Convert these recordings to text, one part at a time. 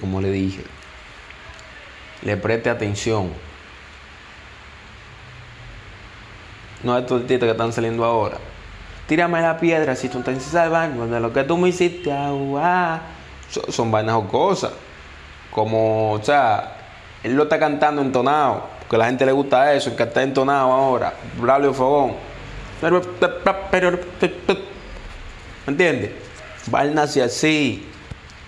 Como le dije, le preste atención. No a estos títulos que están saliendo ahora. Tírame la piedra si tú en baño de lo que tú me hiciste agua. Son, son vainas o cosas. Como, o sea, él lo está cantando entonado. Porque a la gente le gusta eso, el que está entonado ahora. Braulio Fogón. ¿Me entiendes? Vainas así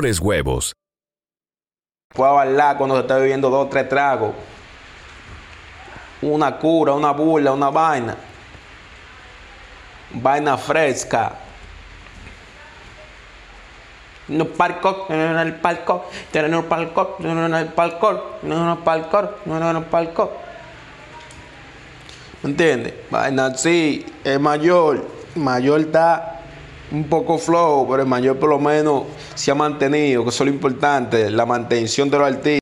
mejores huevos. Puedo bailar cuando se está bebiendo dos o tres tragos. Una cura, una burla, una vaina. Vaina fresca. No palco, no en el palco, no el palco, no en el palco, no en el palco, no en el palco. ¿Me entiendes? Vaina así, es mayor, mayor está un poco flow, pero el mayor por lo menos se ha mantenido, que eso es lo importante, la mantención de los artistas.